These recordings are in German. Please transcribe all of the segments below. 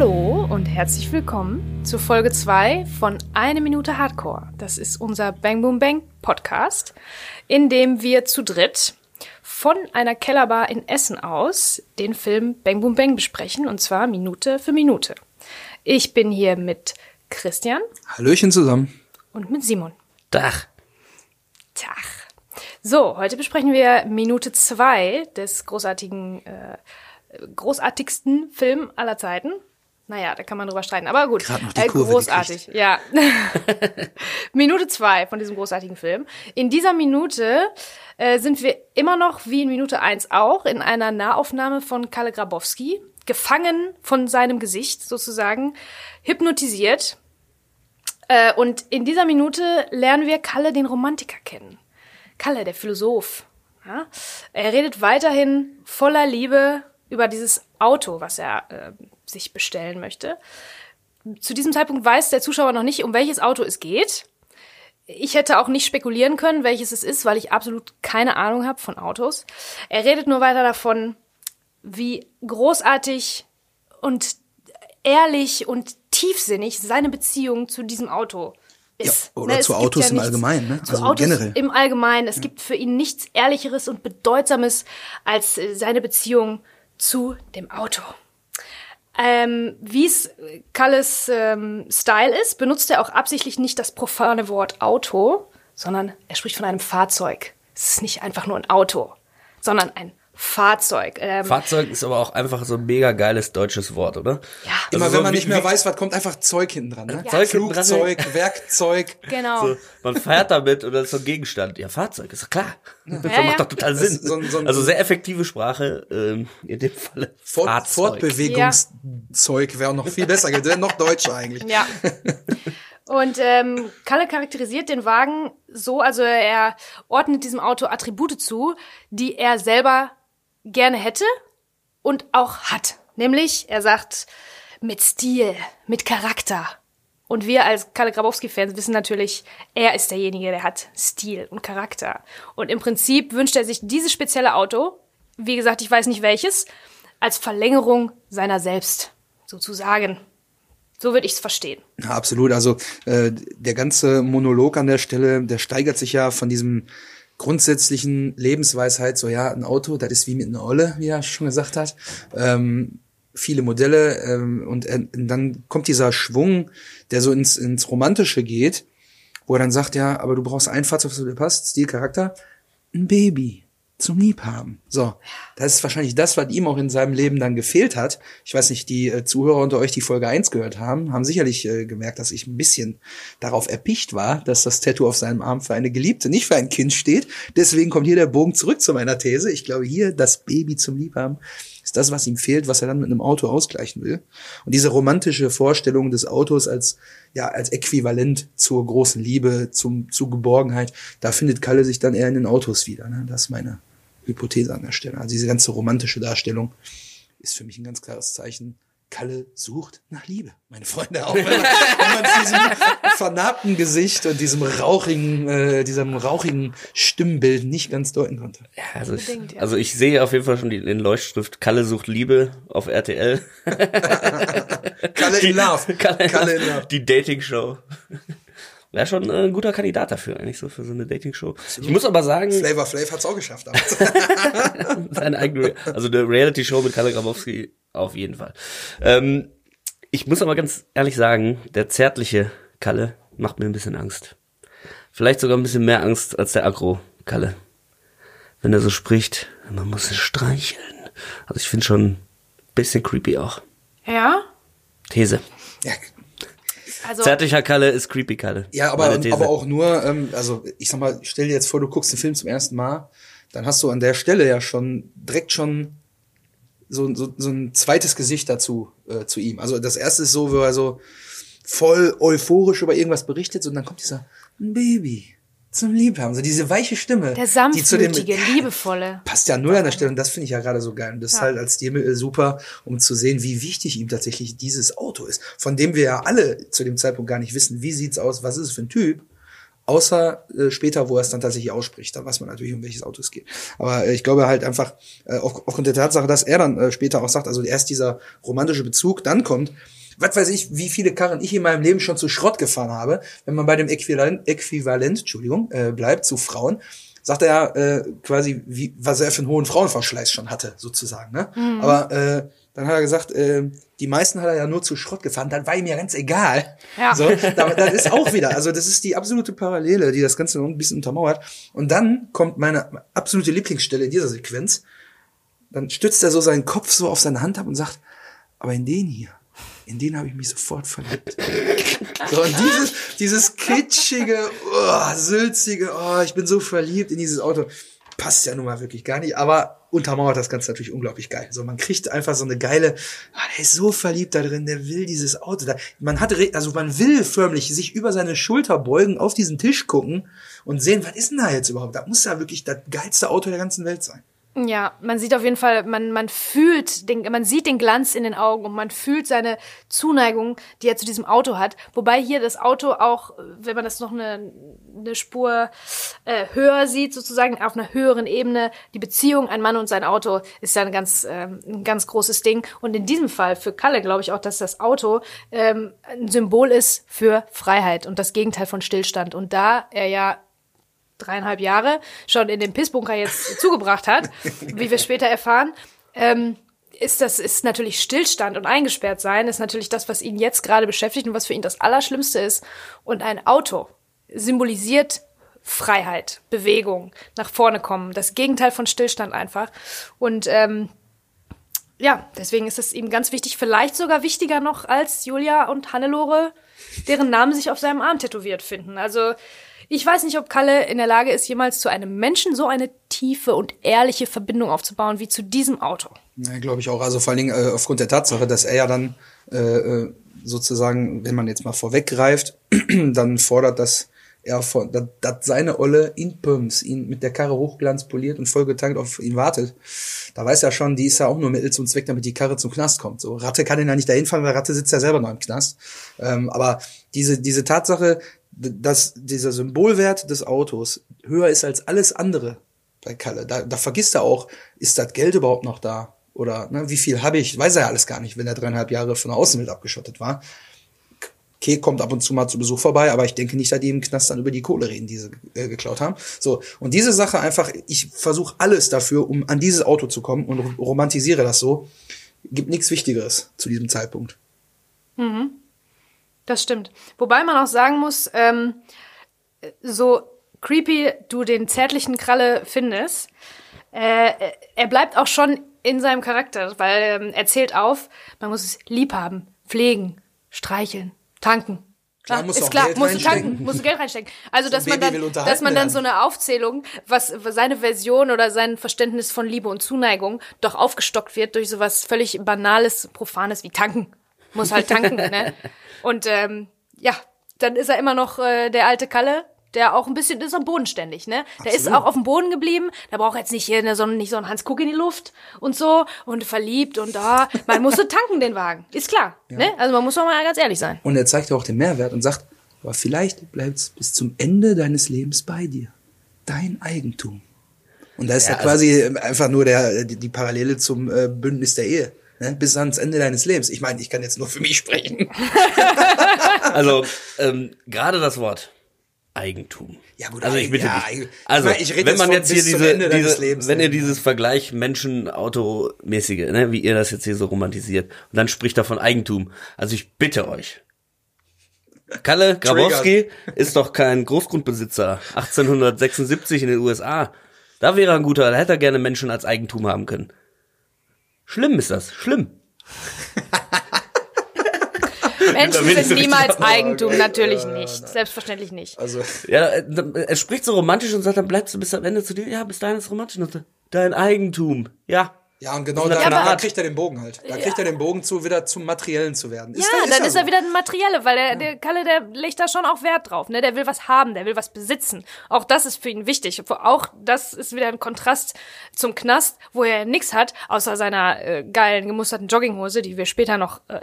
Hallo und herzlich willkommen zu Folge 2 von Eine Minute Hardcore. Das ist unser Bang Boom Bang Podcast, in dem wir zu dritt von einer Kellerbar in Essen aus den Film Bang Boom Bang besprechen und zwar Minute für Minute. Ich bin hier mit Christian Hallöchen zusammen. und mit Simon. Dach. Tag. So, heute besprechen wir Minute 2 des großartigen, äh, großartigsten Film aller Zeiten. Naja, da kann man drüber streiten, aber gut. Gerade noch die äh, Kurve großartig, ja. Minute 2 von diesem großartigen Film. In dieser Minute äh, sind wir immer noch, wie in Minute 1 auch, in einer Nahaufnahme von Kalle Grabowski, gefangen von seinem Gesicht sozusagen, hypnotisiert. Äh, und in dieser Minute lernen wir Kalle den Romantiker kennen. Kalle, der Philosoph. Ja? Er redet weiterhin voller Liebe über dieses Auto, was er äh, sich bestellen möchte. Zu diesem Zeitpunkt weiß der Zuschauer noch nicht, um welches Auto es geht. Ich hätte auch nicht spekulieren können, welches es ist, weil ich absolut keine Ahnung habe von Autos. Er redet nur weiter davon, wie großartig und ehrlich und tiefsinnig seine Beziehung zu diesem Auto ist. Ja, oder Ne, zu Autos im nichts- Allgemeinen, ne? Zu Also Autos generell. im Allgemeinen. Es gibt für ihn nichts Ehrlicheres und Bedeutsames als äh, seine Beziehung zu dem Auto. Ähm, Wie es Kalles ähm, Style ist, benutzt er auch absichtlich nicht das profane Wort Auto, sondern er spricht von einem Fahrzeug. Es ist nicht einfach nur ein Auto, sondern ein Fahrzeug. Ähm, Fahrzeug ist aber auch einfach so ein mega geiles deutsches Wort, oder? ja, Immer Also so wenn man wie- nicht mehr weiß, was kommt, einfach Zeug hinten dran. Ne? Zeug hinten dran, Flugzeug, Werkzeug. genau. So, man fährt damit und das ist so ein Gegenstand. Ja, Fahrzeug, ist doch klar. Das Ja, macht ja. doch total Sinn. so ein- so ein- also sehr effektive Sprache, ähm, in dem Falle Fort, Fahrzeug. Fortbewegungszeug wäre auch noch viel besser, wäre noch deutscher eigentlich. Ja. Und ähm, Kalle charakterisiert den Wagen so, also er ordnet diesem Auto Attribute zu, die er selber gerne hätte und auch hat. Nämlich, er sagt, mit Stil, mit Charakter. Und wir als Kalle Grabowski-Fans wissen natürlich, er ist derjenige, der hat Stil und Charakter. Und im Prinzip wünscht er sich dieses spezielle Auto, wie gesagt, ich weiß nicht welches, als Verlängerung seiner selbst, sozusagen. So würde ich es verstehen. Ja, absolut. Also äh, der ganze Monolog an der Stelle, der steigert sich ja von diesem grundsätzlichen Lebensweisheit, so ja, ein Auto, das ist wie mit einer Olle, wie er schon gesagt hat. Ähm, viele Modelle ähm, und äh, dann kommt dieser Schwung, der so ins, ins Romantische geht, wo er dann sagt, ja, aber du brauchst ein Fahrzeug, zu dir passt, Stil, Charakter, ein Baby zum Liebhaben. So, das ist wahrscheinlich das, was ihm auch in seinem Leben dann gefehlt hat. Ich weiß nicht, die äh, Zuhörer unter euch, die Folge 1 gehört haben, haben sicherlich äh, gemerkt, dass ich ein bisschen darauf erpicht war, dass das Tattoo auf seinem Arm für eine Geliebte, nicht für ein Kind steht. Deswegen kommt hier der Bogen zurück zu meiner These. Ich glaube, hier das Baby zum Liebhaben ist das, was ihm fehlt, was er dann mit einem Auto ausgleichen will. Und diese romantische Vorstellung des Autos als, ja, als Äquivalent zur großen Liebe, zum, zu Geborgenheit, da findet Kalle sich dann eher in den Autos wieder. Ne? Das ist meine Hypothese an der Stelle. Also diese ganze romantische Darstellung ist für mich ein ganz klares Zeichen. Kalle sucht nach Liebe, meine Freunde. Auch wenn man, wenn man zu diesem vernarbten Gesicht und diesem rauchigen, äh, diesem rauchigen Stimmbild nicht ganz deuten konnte. Ja, also, ich, also ich sehe auf jeden Fall schon die, den Leuchtstift Kalle sucht Liebe auf RTL. Kalle in Love. Kalle, Kalle in Love. Die Dating-Show. Wäre schon äh, ein guter Kandidat dafür, eigentlich so für so eine Dating-Show. Ich muss aber sagen, Flavor Flav hat's auch geschafft. seine eigene, also eine Reality-Show mit Kalle Grabowski auf jeden Fall. Ähm, ich muss aber ganz ehrlich sagen, der zärtliche Kalle macht mir ein bisschen Angst. Vielleicht sogar ein bisschen mehr Angst als der Agro-Kalle. Wenn er so spricht, man muss es streicheln. Also ich finde schon ein bisschen creepy auch. Ja? These. ja, Also, Zärtlicher Kalle ist creepy Kalle. Ja, aber, aber auch nur, ähm, also ich sag mal, stell dir jetzt vor, du guckst den Film zum ersten Mal, dann hast du an der Stelle ja schon direkt schon so, so, so ein zweites Gesicht dazu äh, zu ihm. Also das erste ist so, wo er so voll euphorisch über irgendwas berichtet und dann kommt dieser ein Baby zum Liebhaben, so diese weiche Stimme. der die zu dem- sanftmütige, liebevolle. passt ja null an der Stelle und das finde ich ja gerade so geil. Und das ist Ja. halt als Stil äh, super, um zu sehen, wie wichtig ihm tatsächlich dieses Auto ist, von dem wir ja alle zu dem Zeitpunkt gar nicht wissen, wie sieht's aus, was ist es für ein Typ. Außer äh, später, wo er es dann tatsächlich ausspricht. Da weiß man natürlich, um welches Auto es geht. Aber äh, ich glaube halt einfach, äh, auf, aufgrund der Tatsache, dass er dann äh, später auch sagt, also erst dieser romantische Bezug, dann kommt, was weiß ich, wie viele Karren ich in meinem Leben schon zu Schrott gefahren habe, wenn man bei dem Äquivalent, Äquivalent Entschuldigung, äh, bleibt zu Frauen, sagt er äh, quasi, wie, was er für einen hohen Frauenverschleiß schon hatte, sozusagen. Ne? Mhm. Aber äh, dann hat er gesagt, äh, die meisten hat er ja nur zu Schrott gefahren, dann war ihm ja ganz egal. Ja. So, das ist auch wieder, also das ist die absolute Parallele, die das Ganze noch ein bisschen untermauert. Und dann kommt meine absolute Lieblingsstelle in dieser Sequenz. Dann stützt er so seinen Kopf so auf seine Hand ab und sagt, aber in den hier, in den habe ich mich sofort verliebt. so, und dieses, dieses kitschige, oh, sülzige, oh, ich bin so verliebt in dieses Auto, passt ja nun mal wirklich gar nicht, aber untermauert das Ganze natürlich unglaublich geil. So, man kriegt einfach so eine geile, ah, der ist so verliebt da drin, der will dieses Auto da. Man hat, also man will förmlich sich über seine Schulter beugen, auf diesen Tisch gucken und sehen, was ist denn da jetzt überhaupt? Da muss ja wirklich das geilste Auto der ganzen Welt sein. Ja, man sieht auf jeden Fall, man, man fühlt, den, man sieht den Glanz in den Augen und man fühlt seine Zuneigung, die er zu diesem Auto hat. Wobei hier das Auto auch, wenn man das noch eine, eine Spur äh, höher sieht, sozusagen auf einer höheren Ebene, die Beziehung ein Mann und sein Auto ist ja ein ganz, ähm, ein ganz großes Ding. Und in diesem Fall für Kalle glaube ich auch, dass das Auto ähm, ein Symbol ist für Freiheit und das Gegenteil von Stillstand. Und da er ja dreieinhalb Jahre schon in dem Pissbunker jetzt zugebracht hat, wie wir später erfahren, ähm, ist das ist natürlich Stillstand und eingesperrt sein ist natürlich das, was ihn jetzt gerade beschäftigt und was für ihn das Allerschlimmste ist. Und ein Auto symbolisiert Freiheit, Bewegung, nach vorne kommen, das Gegenteil von Stillstand einfach. Und ähm, ja, deswegen ist es ihm ganz wichtig, vielleicht sogar wichtiger noch als Julia und Hannelore, deren Namen sich auf seinem Arm tätowiert finden. Also ich weiß nicht, ob Kalle in der Lage ist, jemals zu einem Menschen so eine tiefe und ehrliche Verbindung aufzubauen wie zu diesem Auto. Ja, glaube ich auch. Also vor allen Dingen äh, aufgrund der Tatsache, dass er ja dann äh, äh sozusagen, wenn man jetzt mal vorweggreift, dann fordert, dass er von, dass, dass seine Olle in Pumps ihn mit der Karre hochglanz poliert und vollgetankt auf ihn wartet. Da weiß er schon, die ist ja auch nur Mittel zum Zweck, damit die Karre zum Knast kommt. So Ratte kann ihn ja nicht dahin fahren, weil Ratte sitzt ja selber noch im Knast. Ähm, aber diese diese Tatsache, dass dieser Symbolwert des Autos höher ist als alles andere bei Kalle. Da, da vergisst er auch, ist das Geld überhaupt noch da? Oder ne, wie viel habe ich? Weiß er ja alles gar nicht, wenn er dreieinhalb Jahre von der Außenwelt abgeschottet war. Okay, kommt ab und zu mal zu Besuch vorbei, aber ich denke nicht, dass die im Knast dann über die Kohle reden, die sie äh, geklaut haben. So, und diese Sache einfach, ich versuche alles dafür, um an dieses Auto zu kommen und romantisiere das so. Gibt nichts Wichtigeres zu diesem Zeitpunkt. Mhm. Das stimmt. Wobei man auch sagen muss, ähm, so creepy du den zärtlichen Kralle findest, äh, er bleibt auch schon in seinem Charakter, weil ähm, er zählt auf, man muss es lieb haben, pflegen, streicheln, tanken. Klar, muss ist klar, Geld musst du tanken, musst du Geld reinstecken. Also, dass man dann, dass man dann so eine Aufzählung, was, was seine Version oder sein Verständnis von Liebe und Zuneigung doch aufgestockt wird durch sowas völlig banales, profanes wie tanken. Muss halt tanken, ne? Und ähm, ja, dann ist er immer noch äh, der alte Kalle, der auch ein bisschen ist am bodenständig, ne? Der ist auch auf dem Boden geblieben. Da braucht jetzt nicht hier so, nicht so ein Hans Kuck in die Luft und so und verliebt und da. Ah, man muss so tanken den Wagen, ist klar, ja. ne? Also man muss doch mal ganz ehrlich sein. Und er zeigt auch den Mehrwert und sagt, aber vielleicht bleibt's bis zum Ende deines Lebens bei dir, dein Eigentum. Und da ist ja, ja quasi also, einfach nur der die, die Parallele zum äh, Bündnis der Ehe ne, bis ans Ende deines Lebens. Ich meine, ich kann jetzt nur für mich sprechen. also ähm, gerade das Wort Eigentum. Ja gut, also ich bitte ja, dich. Also ich mein, wenn man jetzt hier diese, diese Lebens, wenn ihr dieses Vergleich Menschen-Auto-mäßige, ne, wie ihr das jetzt hier so romantisiert, und dann spricht er von Eigentum. Also ich bitte euch. Kalle Grabowski ist doch kein Großgrundbesitzer. 1876 in den USA. Da wäre er ein guter, da hätte er gerne Menschen als Eigentum haben können. Schlimm ist das, schlimm. Menschen sind niemals Eigentum, natürlich nicht. Selbstverständlich nicht. Also. Ja, er spricht so romantisch und sagt, dann bleibst du bis am Ende zu dir. Ja, bis dahin ist romantisch. Dein Eigentum. Ja, ja, und genau da, da kriegt er den Bogen halt. Da kriegt er den Bogen zu, wieder zum Materiellen zu werden. Ist ja, da, ist dann ist so. er wieder ein Materielle, weil der, ja. der Kalle, der legt da schon auch Wert drauf. Ne? Der will was haben, der will was besitzen. Auch das ist für ihn wichtig. Auch das ist wieder ein Kontrast zum Knast, wo er nichts hat, außer seiner äh, geilen, gemusterten Jogginghose, die wir später noch äh,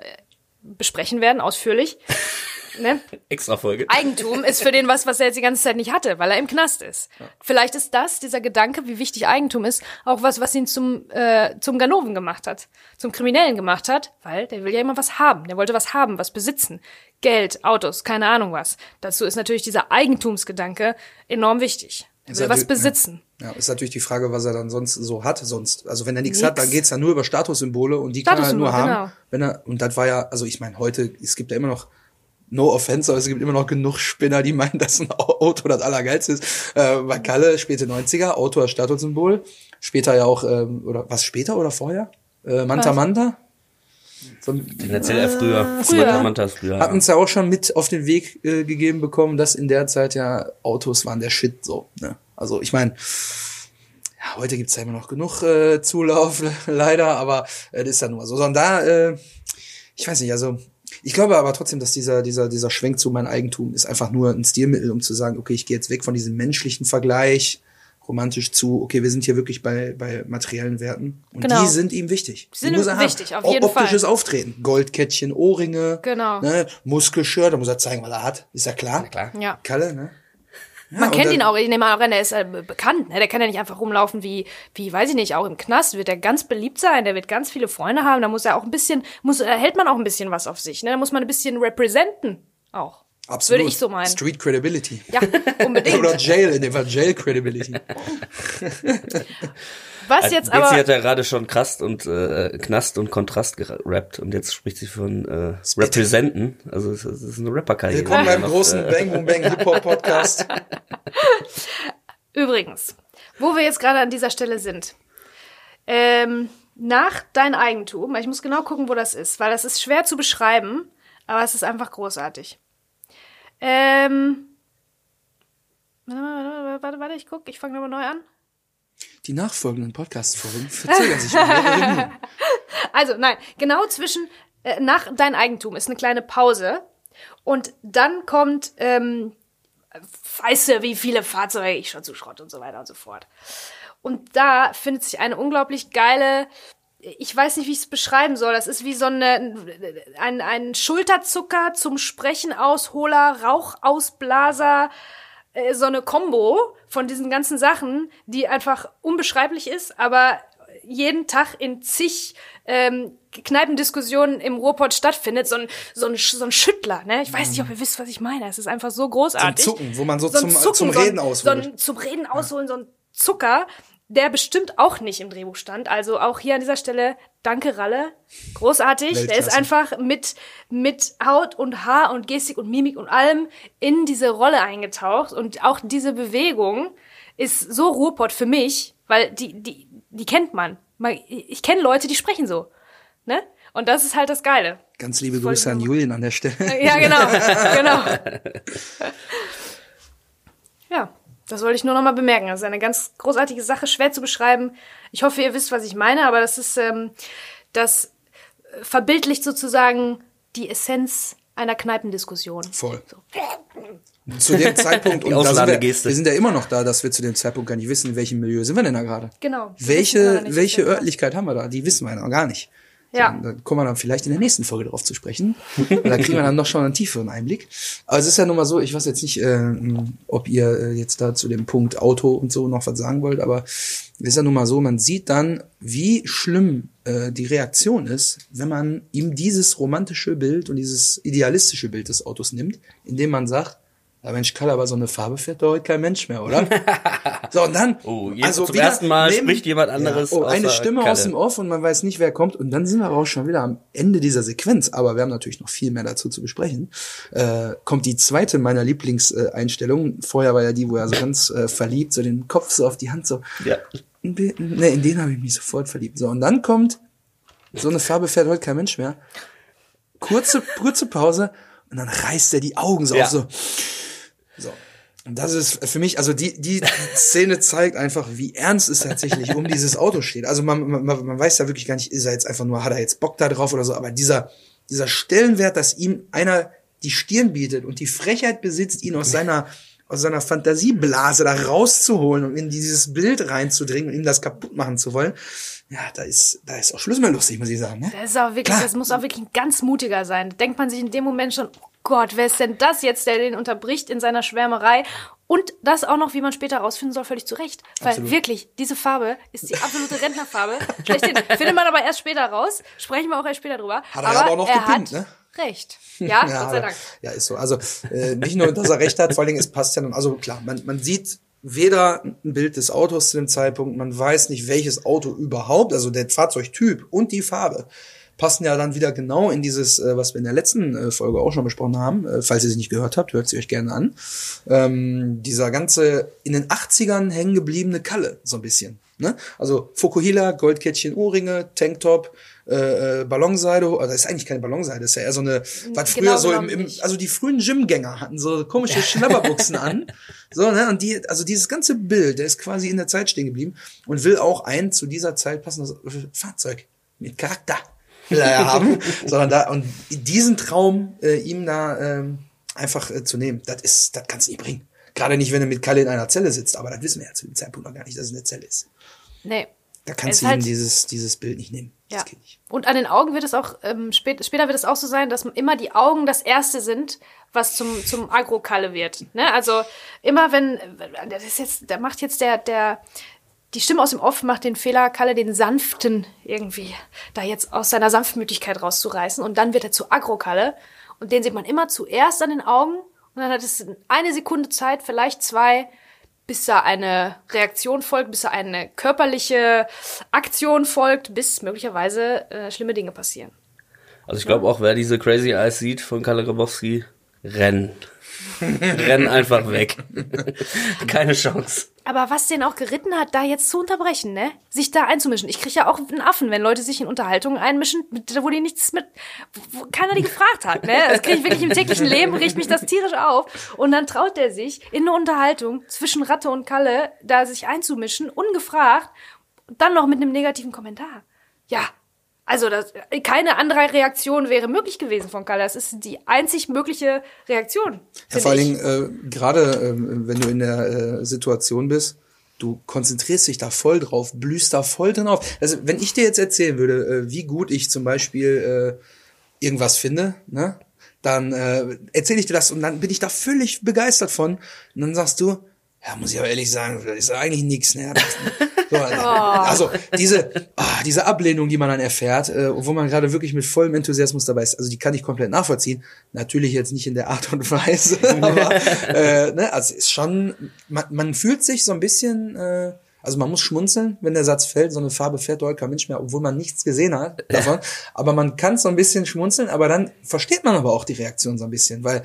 besprechen werden, ausführlich. ne? Extra Folge. Eigentum ist für den was, was er jetzt die ganze Zeit nicht hatte, weil er im Knast ist. Vielleicht ist das, dieser Gedanke, wie wichtig Eigentum ist, auch was, was ihn zum, äh, zum Ganoven gemacht hat, zum Kriminellen gemacht hat, weil der will ja immer was haben. Der wollte was haben, was besitzen. Geld, Autos, keine Ahnung was. Dazu ist natürlich dieser Eigentumsgedanke enorm wichtig. Er will was natürlich- besitzen. Ja, ist natürlich die Frage, was er dann sonst so hat. Sonst, also wenn er nichts hat, dann geht's ja nur über Statussymbole und die kann er halt nur haben. genau. Wenn er und das war ja, also ich meine, heute es gibt ja immer noch No offense, aber es gibt immer noch genug Spinner, die meinen, dass ein Auto das Allergeilste ist. Äh, Kalle, späte 90er, Auto als Statussymbol. Später ja auch, ähm, oder was später oder vorher? Äh, Manta Was? Manta. So, Tendenziell eher früher. früher. Manta Manta ist früher. hat uns ja auch schon mit auf den Weg äh, gegeben bekommen, dass in der Zeit ja Autos waren der Shit so. Ne? Also ich meine, ja, heute gibt's ja immer noch genug äh, Zulauf, leider, aber äh, das ist ja nur so. Sondern da, äh, ich weiß nicht, also ich glaube aber trotzdem, dass dieser, dieser, dieser Schwenk zu mein Eigentum ist einfach nur ein Stilmittel, um zu sagen, okay, ich gehe jetzt weg von diesem menschlichen Vergleich, romantisch zu, okay, wir sind hier wirklich bei, bei materiellen Werten. Und Genau. die sind ihm wichtig. Die sind ihm er haben. wichtig, auf Auch jeden Fall. Optisches Auftreten. Goldkettchen, Ohrringe. Genau. Ne, Muskelshirt, da muss er zeigen, was er hat. Ist ja klar. Na klar. Ja. Kalle, ne? Ja, Man kennt ihn auch, ich nehme auch an, der ist äh, bekannt, ne? Der kann ja nicht einfach rumlaufen wie, wie, weiß ich nicht, auch im Knast wird er ganz beliebt sein, der wird ganz viele Freunde haben, da muss er auch ein bisschen, muss, da hält man auch ein bisschen was auf sich, ne? Da muss man ein bisschen representen auch. Absolut. Würde ich so meinen. Street Credibility. Ja, unbedingt. Oder Jail, in dem Fall Jail Credibility. Was jetzt Betsy aber, hat ja gerade schon Krast und äh, Knast und Kontrast gerappt und jetzt spricht sie von äh, Representen. Also es, es ist eine Rapperkarriere. Willkommen beim großen äh, Bang Boom Bang Hip Hop Podcast. übrigens, wo wir jetzt gerade an dieser Stelle sind, ähm, nach dein Eigentum, ich muss genau gucken, wo das ist, weil das ist schwer zu beschreiben, aber es ist einfach großartig. Ähm, warte, warte, warte, warte, warte, ich guck, ich fange nochmal neu an. Die nachfolgenden Podcast-Folgen verzögern sich. Also, nein, genau zwischen äh, nach dein Eigentum ist eine kleine Pause und dann kommt, ähm, weißt du, wie viele Fahrzeuge ich schon zu Schrott und so weiter und so fort. Und da findet sich eine unglaublich geile, ich weiß nicht, wie ich es beschreiben soll. Das ist wie so eine, ein, ein Schulterzucker zum Sprechen ausholer, Rauchausblaser, äh, so eine Combo von diesen ganzen Sachen, die einfach unbeschreiblich ist, aber jeden Tag in zig ähm, Kneipendiskussionen im Ruhrpott stattfindet, so ein, so ein, so ein Schüttler, ne? Ich weiß nicht, ob ihr wisst, was ich meine. Es ist einfach so großartig. So ein Zucken, wo man so ein zum- zum so ein- Reden ausholt. So ein, zum Reden ausholen, so ein Zucker, der bestimmt auch nicht im Drehbuch stand. Also auch hier an dieser Stelle, danke Ralle. Großartig. Der ist Weltklasse. einfach mit, mit Haut und Haar und Gestik und Mimik und allem in diese Rolle eingetaucht. Und auch diese Bewegung ist so Ruhrpott für mich, weil die, die, die kennt man. Ich kenne Leute, die sprechen so. Ne? Und das ist halt das Geile. Ganz liebe Voll Grüße an gut. Julian an der Stelle. Ja, genau, genau. Ja, das wollte ich nur noch mal bemerken. Das ist eine ganz großartige Sache, schwer zu beschreiben. Ich hoffe, ihr wisst, was ich meine, aber das ist, ähm, das äh, verbildlicht sozusagen die Essenz einer Kneipendiskussion. Voll. Zu dem Zeitpunkt, und da sind wir, wir sind ja immer noch da, dass wir zu dem Zeitpunkt gar nicht wissen, in welchem Milieu sind wir denn da gerade. Genau. Welche, welche Örtlichkeit haben wir da? Die wissen wir noch gar nicht. Ja. Da kommen wir dann vielleicht in der nächsten Folge drauf zu sprechen. Da kriegen wir dann noch schon einen tieferen Einblick. Aber es ist ja nun mal so, ich weiß jetzt nicht, äh, ob ihr äh, jetzt da zu dem Punkt Auto und so noch was sagen wollt, aber es ist ja nun mal so, man sieht dann, wie schlimm äh, die Reaktion ist, wenn man ihm dieses romantische Bild und dieses idealistische Bild des Autos nimmt, indem man sagt, ja Mensch, Kalle, aber so eine Farbe fährt doch heute kein Mensch mehr, oder? so, und dann, Oh, jetzt zum wieder ersten Mal neben- spricht jemand anderes Ja, oh, eine Stimme Kalle. aus dem Off und man weiß nicht, wer kommt. Und dann sind wir aber auch schon wieder am Ende dieser Sequenz. Aber wir haben natürlich noch viel mehr dazu zu besprechen. Äh, kommt die zweite meiner Lieblingseinstellungen. Vorher war ja die, wo er so ganz äh, verliebt, so den Kopf so auf die Hand so. Ja. Ne, in den habe ich mich sofort verliebt. So, und dann kommt, so eine Farbe fährt heute kein Mensch mehr. Kurze, kurze Pause und dann reißt er die Augen so Ja. auf, so. So. Und das ist für mich, also die, die Szene zeigt einfach, wie ernst es tatsächlich um dieses Auto steht. Also man, man, man weiß ja wirklich gar nicht, ist er jetzt einfach nur, hat er jetzt Bock da drauf oder so, aber dieser, dieser Stellenwert, dass ihm einer die Stirn bietet und die Frechheit besitzt, ihn aus seiner, aus seiner Fantasieblase da rauszuholen und in dieses Bild reinzudringen und ihm das kaputt machen zu wollen, ja, da ist, da ist auch Schluss mehr lustig, muss ich sagen. Ne? Das ist auch wirklich, Klar. das muss auch wirklich ein ganz mutiger sein. Denkt man sich in dem Moment schon, oh Gott, wer ist denn das jetzt, der den unterbricht in seiner Schwärmerei? Und das auch noch, wie man später rausfinden soll, völlig zu Recht. Weil Absolut. wirklich, diese Farbe ist die absolute Rentnerfarbe. Schlechthin. Findet man aber erst später raus. Sprechen wir auch erst später drüber. Hat er aber auch noch er gepinnt, hat ne? Recht. Ja, Gott sei Dank. Ja, ist so. Also äh, nicht nur, dass er recht hat, vor allen Dingen, es passt ja dann, also klar, man, man sieht weder ein Bild des Autos zu dem Zeitpunkt, man weiß nicht, welches Auto überhaupt, also der Fahrzeugtyp und die Farbe passen ja dann wieder genau in dieses, äh, was wir in der letzten äh, Folge auch schon besprochen haben. Äh, falls ihr sie nicht gehört habt, hört sie euch gerne an. Ähm, dieser ganze in den 80ern hängen gebliebene Kalle, so ein bisschen. Ne? Also Fukuhila, Goldkettchen, Ohrringe, Tanktop, äh, äh, Ballonseide, also das ist eigentlich keine Ballonseide, das ist ja eher so eine, was Genau früher so im, im, also die frühen Gymgänger hatten so komische Schnabberbuchsen an. So, ne, und die, also dieses ganze Bild, der ist quasi in der Zeit stehen geblieben und will auch ein zu dieser Zeit passendes Fahrzeug mit Charakter will er ja haben, sondern da, und diesen Traum, äh, ihm da, ähm, einfach äh, zu nehmen, das ist, das kannst du nicht bringen. Gerade nicht, wenn er mit Kalle in einer Zelle sitzt, aber das wissen wir ja zu dem Zeitpunkt noch gar nicht, dass es eine Zelle ist. Nee. Da kannst du ihm halt- dieses, dieses Bild nicht nehmen. Ja. Das geht nicht. Und an den Augen wird es auch, ähm, spät, später wird es auch so sein, dass immer die Augen das Erste sind, was zum, zum Agro-Kalle wird. Ne? Also immer wenn, das ist jetzt, da macht jetzt der, der, die Stimme aus dem Off macht den Fehler, Kalle den Sanften irgendwie da jetzt aus seiner Sanftmütigkeit rauszureißen und dann wird er zu Agro-Kalle und den sieht man immer zuerst an den Augen und dann hat es eine Sekunde Zeit, vielleicht zwei, bis da eine Reaktion folgt, bis da eine körperliche Aktion folgt, bis möglicherweise äh, schlimme Dinge passieren. Also ich glaube auch, wer diese Crazy Eyes sieht von Kalle Grabowski, rennen. Rennen einfach weg. Keine Chance. Aber was den auch geritten hat, da jetzt zu unterbrechen, ne? Sich da einzumischen. Ich kriege ja auch einen Affen, wenn Leute sich in Unterhaltungen einmischen, wo die nichts mit, wo keiner die gefragt hat, ne? Das kriege ich wirklich im täglichen Leben, riecht mich das tierisch auf. Und dann traut der sich, in eine Unterhaltung zwischen Ratte und Kalle da sich einzumischen, ungefragt, dann noch mit einem negativen Kommentar. Ja. Also das, keine andere Reaktion wäre möglich gewesen von Kalle. Das ist die einzig mögliche Reaktion. Ja, vor allen. Dingen, äh, gerade ähm, wenn du in der äh, Situation bist, du konzentrierst dich da voll drauf, blühst da voll drin auf. Also wenn ich dir jetzt erzählen würde, äh, wie gut ich zum Beispiel äh, irgendwas finde, ne, dann äh, erzähle ich dir das und dann bin ich da völlig begeistert von. Und dann sagst du, ja, muss ich aber ehrlich sagen, das ist eigentlich nix. Ne? So, Also diese, ah, diese Ablehnung, die man dann erfährt, äh, wo man gerade wirklich mit vollem Enthusiasmus dabei ist, also die kann ich komplett nachvollziehen. Natürlich jetzt nicht in der Art und Weise, aber äh, ne, also ist schon, man, man fühlt sich so ein bisschen, äh, also man muss schmunzeln, wenn der Satz fällt, so eine Farbe fährt heute kein Mensch mehr, obwohl man nichts gesehen hat davon. Aber man kann so ein bisschen schmunzeln, aber dann versteht man aber auch die Reaktion so ein bisschen, weil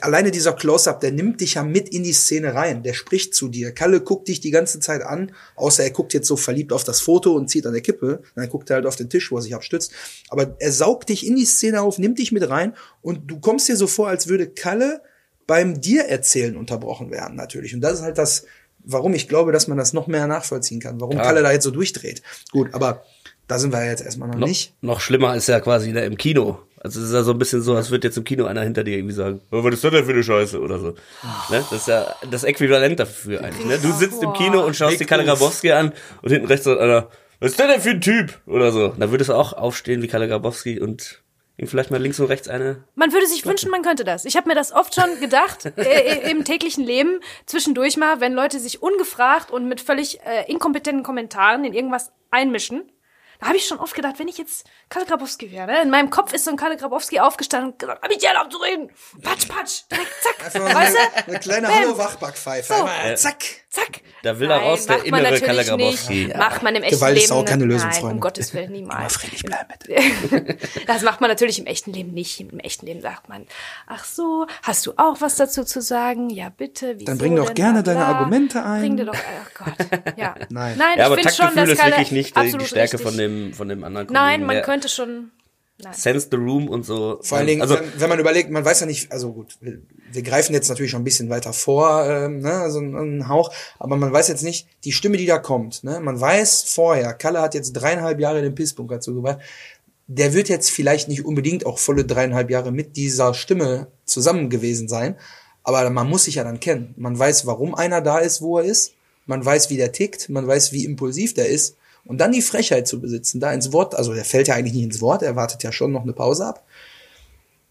alleine dieser Close-up, der nimmt dich ja mit in die Szene rein. Der spricht zu dir. Kalle guckt dich die ganze Zeit an, außer er guckt jetzt so verliebt auf das Foto und zieht an der Kippe. Dann guckt er halt auf den Tisch, wo er sich abstützt. Aber er saugt dich in die Szene auf, nimmt dich mit rein und du kommst dir so vor, als würde Kalle beim dir erzählen unterbrochen werden, natürlich. Und das ist halt das, warum ich glaube, dass man das noch mehr nachvollziehen kann. Warum Ja. Kalle da jetzt so durchdreht. Gut, aber da sind wir jetzt erstmal noch Noch, nicht. noch schlimmer ist ja quasi ne, im Kino. Also es ist ja so ein bisschen so, als würde jetzt im Kino einer hinter dir irgendwie sagen, oh, was ist das denn für eine Scheiße oder so. Ne? Das ist ja das Äquivalent dafür eigentlich. Ne? Du sitzt im Kino und schaust dir Kalle Grabowski an und hinten rechts sagt einer, was ist das denn für ein Typ? Oder so. Da würdest du auch aufstehen wie Kalle Grabowski und ihm vielleicht mal links und rechts eine Man würde sich wünschen, man könnte das. Ich habe mir das oft schon gedacht äh, im täglichen Leben, zwischendurch mal, wenn Leute sich ungefragt und mit völlig äh, inkompetenten Kommentaren in irgendwas einmischen. Da habe ich schon oft gedacht, wenn ich jetzt Kalle Grabowski wäre, ne? in meinem Kopf ist so ein Kalle Grabowski aufgestanden und gesagt, hab ich dir erlaubt zu reden? Patsch, patsch, direkt, zack. Einfach mal weißt eine, du? eine kleine. Hallo-Wachbackpfeife. So. Einmal, zack. Zack. Da will er raus, der macht man innere Kalle natürlich Grabowski. nicht. Ja. Macht man im echten Gewalt ist Leben. auch keine Lösung, Nein, Freunde. um Gottes Willen, niemals. Immer friedlich bleiben, bitte. Das macht man natürlich im echten Leben nicht. Im echten Leben sagt man, ach so, hast du auch was dazu zu sagen? Ja, bitte. Wieso Dann bring doch denn? gerne Bla, deine. Argumente ein. Bring dir doch, ach Gott. Ja. Nein. Nein, Ja, aber ich finde schon, Taktgefühl dass ist Kalle wirklich nicht die, Stärke richtig. von dem, von dem anderen Nein, Kollegen. man Der könnte schon. Nein. Sense the room und so. Vor allen Dingen, also, wenn, wenn man überlegt, man weiß ja nicht, also gut, wir, wir greifen jetzt natürlich schon ein bisschen weiter vor, ähm, ne, also ein, ein Hauch, aber man weiß jetzt nicht, die Stimme, die da kommt, ne, man weiß vorher, Kalle hat jetzt dreieinhalb Jahre den Pissbunker zugebracht, der wird jetzt vielleicht nicht unbedingt auch volle dreieinhalb Jahre mit dieser Stimme zusammen gewesen sein, aber man muss sich ja dann kennen. Man weiß, warum einer da ist, wo er ist, man weiß, wie der tickt, man weiß, wie impulsiv der ist und dann die Frechheit zu besitzen, da ins Wort, also der fällt ja eigentlich nicht ins Wort, er wartet ja schon noch eine Pause ab,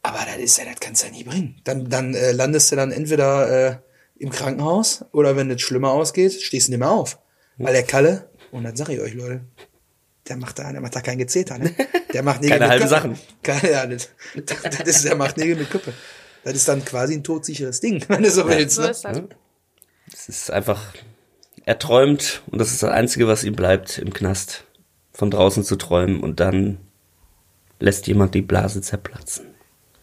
Aber das ist ja, das kannst du ja nie bringen. Dann, dann äh, landest du dann entweder äh, im Krankenhaus oder wenn es schlimmer ausgeht, stehst du nicht mehr auf. Weil der Kalle, und dann sag ich euch, Leute, der macht da, der macht da kein Gezeter, ne? Der macht Nägel Keine mit halben Köppe. Sachen. Keine, ja, das, das ist, der macht Nägel mit Köppe. Das ist dann quasi ein todsicheres Ding, wenn du so willst. So Ne? ist das. Es ist einfach, er träumt und das ist das Einzige, was ihm bleibt im Knast, von draußen zu träumen und dann lässt jemand die Blase zerplatzen.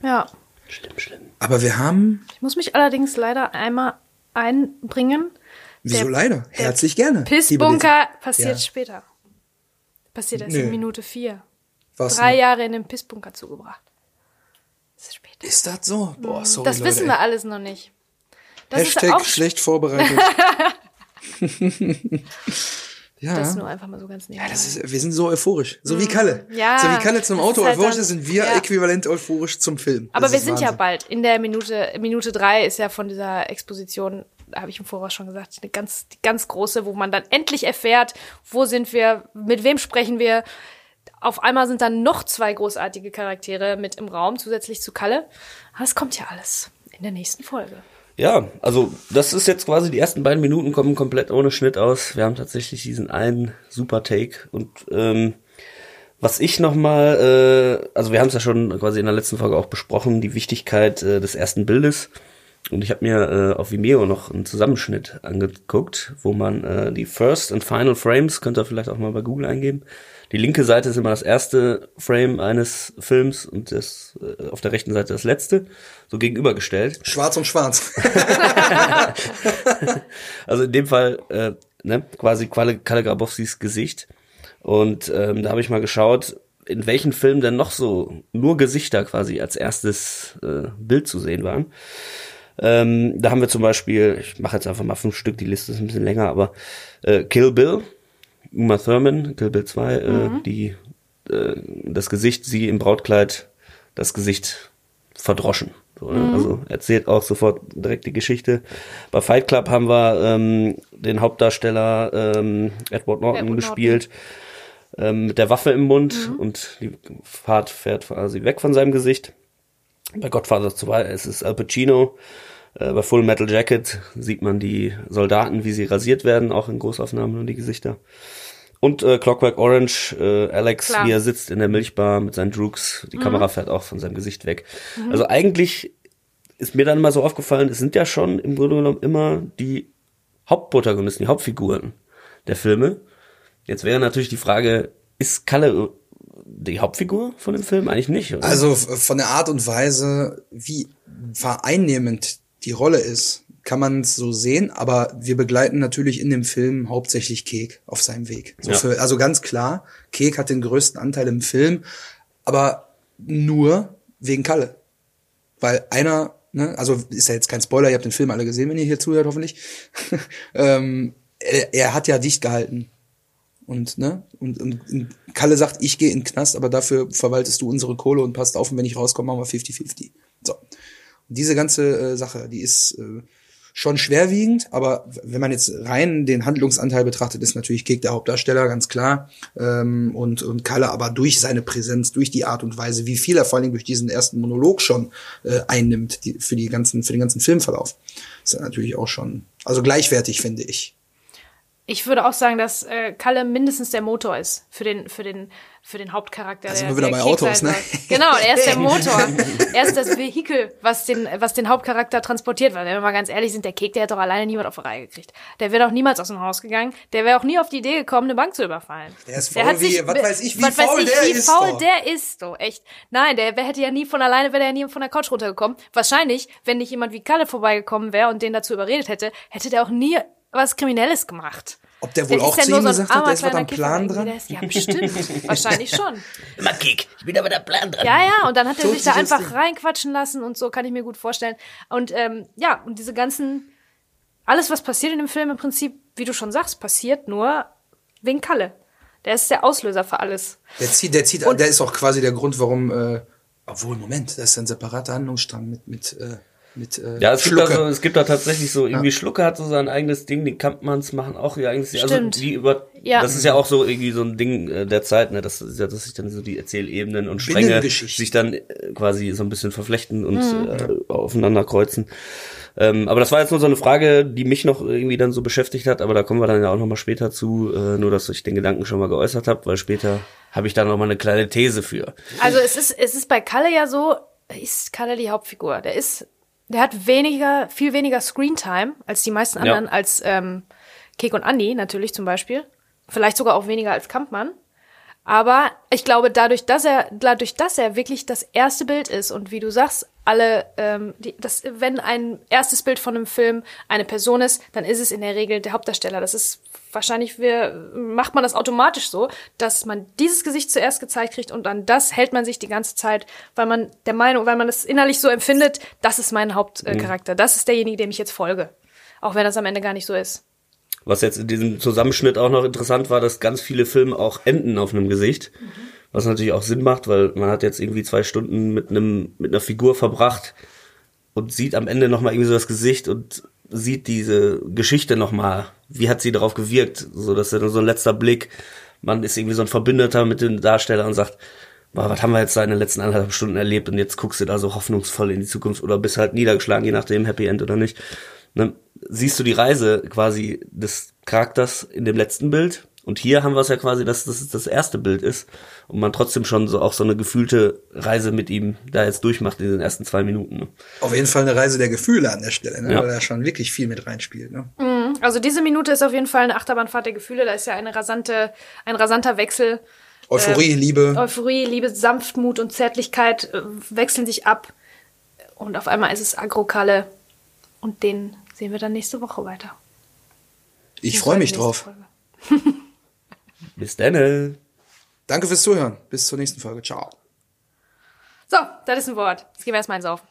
Ja. Schlimm, schlimm. Aber wir haben, Ich muss mich allerdings leider einmal einbringen. wieso Der- leider? Herzlich gerne. Pissbunker passiert Ja. später. Passiert erst Nö. in Minute vier. Was Drei denn? Jahre in den Pissbunker zugebracht. Das ist später. Ist das so? Boah, sorry, das Leute, wissen ey. wir alles noch nicht. Das Hashtag ist auch schlecht vorbereitet. ja. das nur einfach mal so ganz nebenbei. ja, das ist, wir sind so euphorisch. So wie Kalle. Ja, so wie Kalle zum Auto halt euphorisch ist, sind wir ja. äquivalent euphorisch zum Film. Aber Das wir sind ja Wahnsinn. bald. In der Minute, Minute drei ist ja von dieser Exposition, habe ich im Voraus schon gesagt, eine ganz, die ganz große, wo man dann endlich erfährt, wo sind wir, mit wem sprechen wir. Auf einmal sind dann noch zwei großartige Charaktere mit im Raum, zusätzlich zu Kalle. Aber es kommt ja alles in der nächsten Folge. Ja, also das ist jetzt quasi die ersten beiden Minuten kommen komplett ohne Schnitt aus. Wir haben tatsächlich diesen einen super Take und ähm, was ich nochmal, äh, also wir haben es ja schon quasi in der letzten Folge auch besprochen, die Wichtigkeit äh, des ersten Bildes. Und ich habe mir äh, auf Vimeo noch einen Zusammenschnitt angeguckt, wo man äh, die First and Final Frames, könnt ihr vielleicht auch mal bei Google eingeben. Die linke Seite ist immer das erste Frame eines Films und das äh, auf der rechten Seite das letzte, so gegenübergestellt. Schwarz und schwarz. Also in dem Fall äh, ne, quasi Kalle, Kalle Grabowskis Gesicht. Und ähm, da habe ich mal geschaut, in welchen Filmen denn noch so nur Gesichter quasi als erstes äh, Bild zu sehen waren. Ähm, da haben wir zum Beispiel, ich mache jetzt einfach mal fünf Stück, die Liste ist ein bisschen länger, aber äh, Kill Bill, Uma Thurman, Kill Bill 2, äh, die äh, das Gesicht, sie im Brautkleid, das Gesicht verdroschen. So, ne? Also erzählt auch sofort direkt die Geschichte. Bei Fight Club haben wir ähm, den Hauptdarsteller ähm, Edward Norton Edward gespielt ähm, mit der Waffe im Mund und die Fahrt fährt quasi weg von seinem Gesicht. Bei Godfather 2 ist es Al Pacino. Äh, bei Full Metal Jacket sieht man die Soldaten, wie sie rasiert werden, auch in Großaufnahmen nur die Gesichter. Und äh, Clockwork Orange, äh, Alex, Klar. wie er sitzt in der Milchbar mit seinen Droogs, die Kamera fährt auch von seinem Gesicht weg. Also eigentlich ist mir dann mal so aufgefallen, es sind ja schon im Grunde genommen immer die Hauptprotagonisten, die Hauptfiguren der Filme. Jetzt wäre natürlich die Frage, ist Kalle die Hauptfigur von dem Film? Eigentlich nicht, oder? Also von der Art und Weise, wie vereinnehmend die Rolle ist, kann man es so sehen, aber wir begleiten natürlich in dem Film hauptsächlich Kek auf seinem Weg. So Ja. für, also ganz klar, Kek hat den größten Anteil im Film, aber nur wegen Kalle. Weil einer, ne, also ist ja jetzt kein Spoiler, ihr habt den Film alle gesehen, wenn ihr hier zuhört, hoffentlich. ähm, er, er hat ja dicht gehalten. Und, ne, und, und, und Kalle sagt, ich gehe in den Knast, aber dafür verwaltest du unsere Kohle und passt auf, und wenn ich rauskomme, machen wir 50-50. So. Diese ganze äh, Sache, die ist äh, schon schwerwiegend, aber wenn man jetzt rein den Handlungsanteil betrachtet, ist natürlich Kek der Hauptdarsteller, ganz klar. Ähm, und, und Kalle aber durch seine Präsenz, durch die Art und Weise, wie viel er vor allen Dingen durch diesen ersten Monolog schon äh, einnimmt, die, für, die ganzen, für den ganzen Filmverlauf, ist natürlich auch schon, also gleichwertig, finde ich. Ich würde auch sagen, dass äh, Kalle mindestens der Motor ist für den, für den, für den Hauptcharakter. Da sind der- wir wieder der bei Autos, ne? Genau, er ist der Motor. er ist das Vehikel, was den, was den Hauptcharakter transportiert. Weil, wenn wir mal ganz ehrlich sind, der Kek, der hat doch alleine niemand auf die Reihe gekriegt. Der wäre doch niemals aus dem Haus gegangen. Der wäre auch nie auf die Idee gekommen, eine Bank zu überfallen. Der ist faul wie- was weiß ich, wie faul der wie ist faul doch. der ist, doch, echt. Nein, der hätte ja nie von alleine, wäre der ja nie von der Couch runtergekommen. Wahrscheinlich, wenn nicht jemand wie Kalle vorbeigekommen wäre und den dazu überredet hätte, hätte der auch nie was Kriminelles gemacht. Ob der wohl ist auch zu ihm so gesagt hat, armer da ist was am Plan dran? der ist- Ja, bestimmt. Wahrscheinlich schon. Immer Kick, ich bin aber der Plan dran. Ja, ja, und dann hat er sich da einfach Ding. reinquatschen lassen und so, kann ich mir gut vorstellen. Und ähm, ja, und diese ganzen, alles, was passiert in dem Film im Prinzip, wie du schon sagst, passiert nur wegen Kalle. Der ist der Auslöser für alles. Der zieht, der zieht, der ist auch quasi der Grund, warum, äh, obwohl, Moment, das ist ein separater Handlungsstrang mit, mit, äh, mit äh, Ja, es gibt, da so, es gibt da tatsächlich so, irgendwie Schlucke hat so sein eigenes Ding, die Kampmanns machen auch ihr eigenes Ding. Also Stimmt. die über, Ja. das ist ja auch so irgendwie so ein Ding äh, der Zeit, ne, dass, ja, dass sich dann so die Erzählebenen und Stränge sich dann äh, quasi so ein bisschen verflechten und äh, aufeinander kreuzen. Ähm, aber das war jetzt nur so eine Frage, die mich noch irgendwie dann so beschäftigt hat, aber da kommen wir dann ja auch nochmal später zu, äh, nur dass ich den Gedanken schon mal geäußert habe, weil später habe ich da nochmal eine kleine These für. Also es ist, es ist bei Kalle ja so, ist Kalle die Hauptfigur. Der ist, der hat weniger, viel weniger Screentime als die meisten Ja. anderen, als ähm, Kek und Andi natürlich zum Beispiel. Vielleicht sogar auch weniger als Kampmann. Aber ich glaube, dadurch, dass er, dadurch, dass er wirklich das erste Bild ist und wie du sagst, alle, ähm, die, das, wenn ein erstes Bild von einem Film eine Person ist, dann ist es in der Regel der Hauptdarsteller. Das ist wahrscheinlich, wir, macht man das automatisch so, dass man dieses Gesicht zuerst gezeigt kriegt und an das hält man sich die ganze Zeit, weil man der Meinung, weil man es innerlich so empfindet, das ist mein Hauptcharakter, das ist derjenige, dem ich jetzt folge. Auch wenn das am Ende gar nicht so ist. Was jetzt in diesem Zusammenschnitt auch noch interessant war, dass ganz viele Filme auch enden auf einem Gesicht. Was natürlich auch Sinn macht, weil man hat jetzt irgendwie zwei Stunden mit einem, mit einer Figur verbracht und sieht am Ende nochmal irgendwie so das Gesicht und sieht diese Geschichte nochmal. Wie hat sie darauf gewirkt? So, dass dann so ein letzter Blick, man ist irgendwie so ein Verbündeter mit dem Darsteller und sagt, boah, was haben wir jetzt da in den letzten anderthalb Stunden erlebt und jetzt guckst du da so hoffnungsvoll in die Zukunft oder bist halt niedergeschlagen, je nachdem, Happy End oder nicht. Ne? Siehst du die Reise quasi des Charakters in dem letzten Bild und hier haben wir es ja quasi, dass das das erste Bild ist und man trotzdem schon so auch so eine gefühlte Reise mit ihm da jetzt durchmacht in den ersten zwei Minuten. Ne? Auf jeden Fall eine Reise der Gefühle an der Stelle, ne? Ja. weil da schon wirklich viel mit reinspielt. Ne? Also diese Minute ist auf jeden Fall eine Achterbahnfahrt der Gefühle. Da ist ja eine rasante, ein rasanter Wechsel. Euphorie, Liebe. Euphorie, Liebe, Sanftmut und Zärtlichkeit äh, wechseln sich ab. Und auf einmal ist es Agro-Kalle. Und den sehen wir dann nächste Woche weiter. Ich freue mich drauf. Bis dann. Danke fürs Zuhören. Bis zur nächsten Folge. Ciao. So, das ist ein Wort. Jetzt gehen wir erstmal ins Auf.